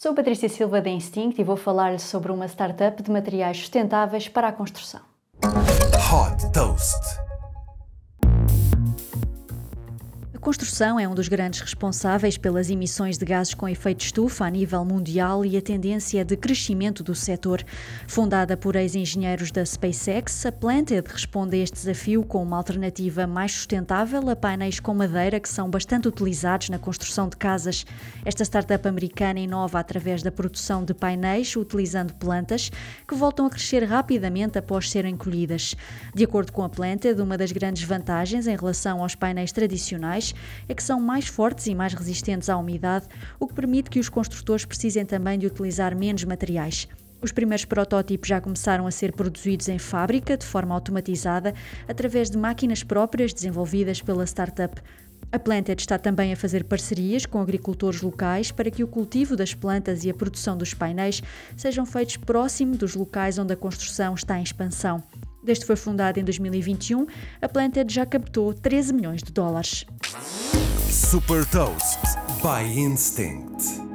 Sou Patrícia Silva da Instinct e vou falar-lhe sobre uma startup de materiais sustentáveis para a construção. Hot Toast. Construção é um dos grandes responsáveis pelas emissões de gases com efeito estufa a nível mundial e a tendência de crescimento do setor. Fundada por ex-engenheiros da SpaceX, a Planted responde a este desafio com uma alternativa mais sustentável a painéis com madeira que são bastante utilizados na construção de casas. Esta startup americana inova através da produção de painéis utilizando plantas que voltam a crescer rapidamente após serem colhidas. De acordo com a Planted, uma das grandes vantagens em relação aos painéis tradicionais é que são mais fortes e mais resistentes à umidade, o que permite que os construtores precisem também de utilizar menos materiais. Os primeiros protótipos já começaram a ser produzidos em fábrica, de forma automatizada, através de máquinas próprias desenvolvidas pela startup. A Planted está também a fazer parcerias com agricultores locais para que o cultivo das plantas e a produção dos painéis sejam feitos próximo dos locais onde a construção está em expansão. Desde que foi fundada em 2021, a Planted já captou 13 milhões de dólares. Super Toast by Instinct.